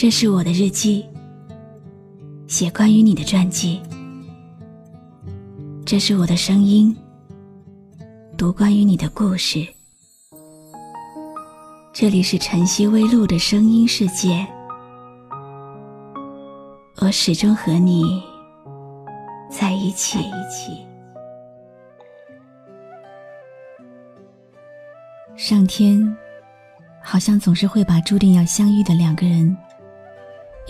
这是我的日记，写关于你的传记。这是我的声音，读关于你的故事。这里是晨曦微露的声音世界，我始终和你在一起。上天好像总是会把注定要相遇的两个人。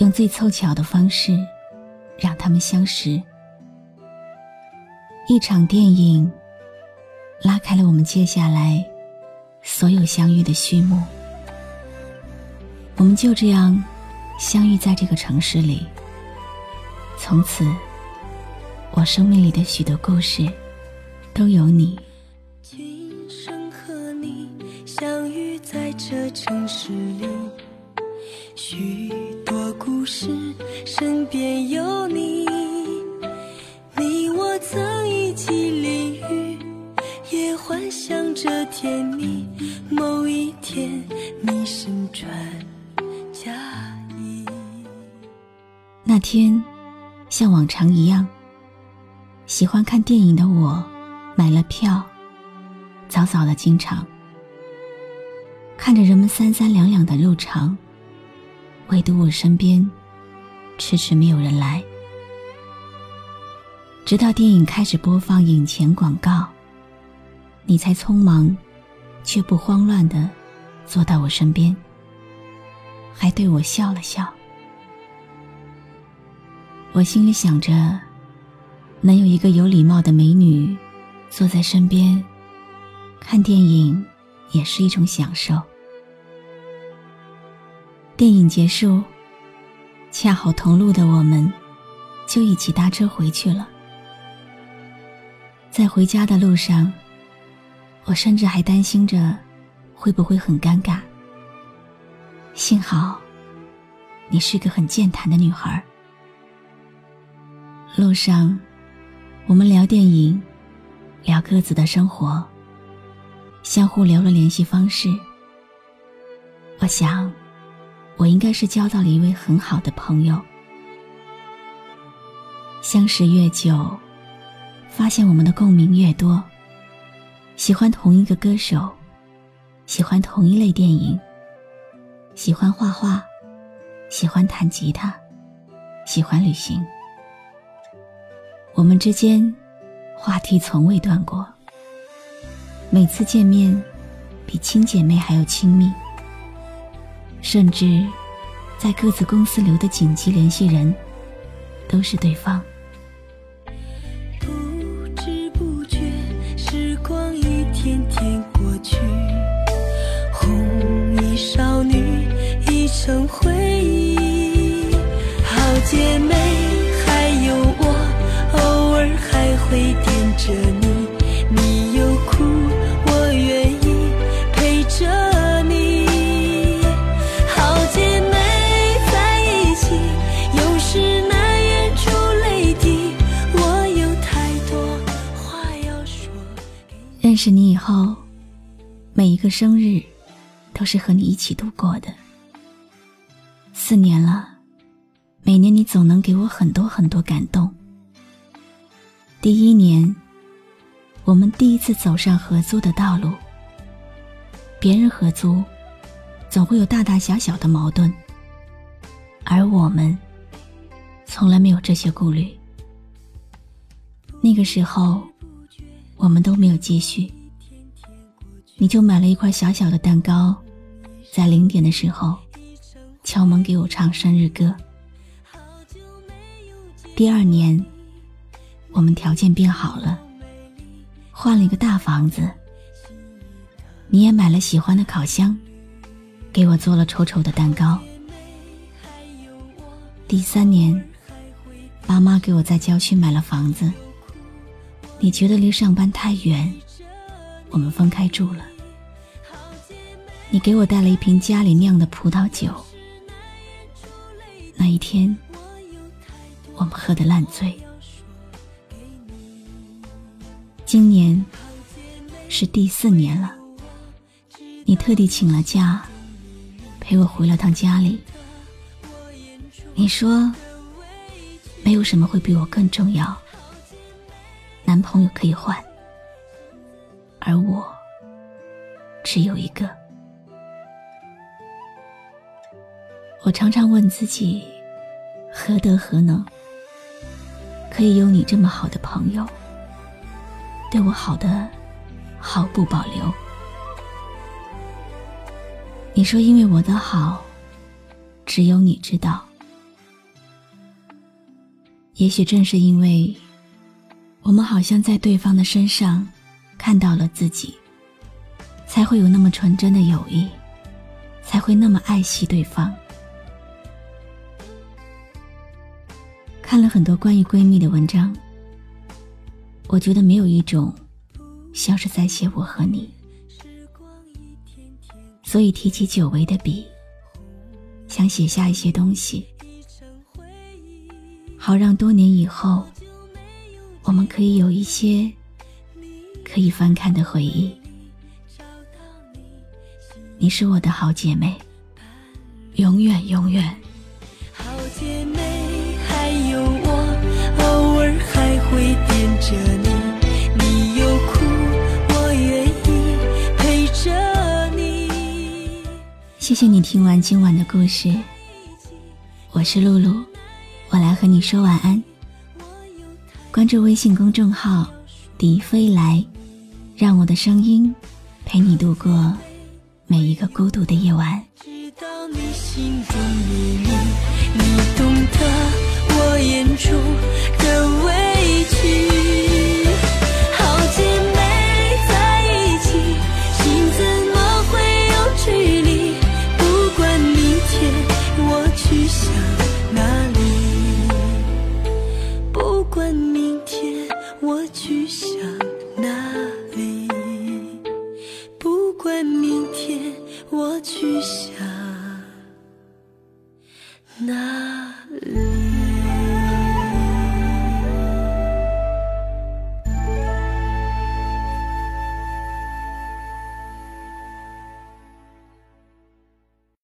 用最凑巧的方式，让他们相识。一场电影拉开了我们接下来所有相遇的序幕。我们就这样相遇在这个城市里。从此，我生命里的许多故事都有你。今生和你相遇在这城市。是，身边有你，你我曾一起淋雨，也幻想着甜蜜。某一天，你身穿嫁衣。那天，像往常一样，喜欢看电影的我，买了票，早早的进场，看着人们三三两两的入场。唯独我身边，迟迟没有人来。直到电影开始播放影前广告，你才匆忙却不慌乱的坐到我身边，还对我笑了笑。我心里想着，能有一个有礼貌的美女坐在身边，看电影也是一种享受。电影结束，恰好同路的我们，就一起搭车回去了。在回家的路上，我甚至还担心着会不会很尴尬。幸好，你是个很健谈的女孩。路上，我们聊电影，聊各自的生活，相互留了联系方式。我想。我应该是交到了一位很好的朋友。相识越久，发现我们的共鸣越多。喜欢同一个歌手，喜欢同一类电影，喜欢画画，喜欢弹吉他，喜欢旅行。我们之间话题从未断过，每次见面比亲姐妹还要亲密。甚至，在各自公司留的紧急联系人，都是对方。不知不觉，时光一天天过去，红衣少女已成回忆。好姐妹，还有我，偶尔还会惦着你。识你以后，每一个生日都是和你一起度过的。四年了，每年你总能给我很多很多感动。第一年，我们第一次走上合租的道路。别人合租，总会有大大小小的矛盾，而我们从来没有这些顾虑。那个时候。我们都没有继续，你就买了一块小小的蛋糕，在零点的时候敲门给我唱生日歌。第二年，我们条件变好了，换了一个大房子，你也买了喜欢的烤箱，给我做了丑丑的蛋糕。第三年，爸妈给我在郊区买了房子。你觉得离上班太远，我们分开住了。你给我带了一瓶家里酿的葡萄酒，那一天我们喝得烂醉。今年是第四年了，你特地请了假，陪我回了趟家里。你说，没有什么会比我更重要。男朋友可以换，而我只有一个。我常常问自己，何德何能，可以有你这么好的朋友，对我好的毫不保留。你说，因为我的好，只有你知道。也许正是因为，我们好像在对方的身上看到了自己，才会有那么纯真的友谊，才会那么爱惜对方。看了很多关于闺蜜的文章，我觉得没有一种像是在写我和你。所以提起久违的笔，想写下一些东西，好让多年以后，我们可以有一些可以翻看的回忆。你是我的好姐妹，永远永远。好姐妹，还有我，偶尔还会惦着你，你有苦，我愿意陪着你。谢谢你听完今晚的故事，我是露露，我来和你说晚安。关注微信公众号“笛飞来”，让我的声音陪你度过每一个孤独的夜晚。知道你心中秘密，你懂得那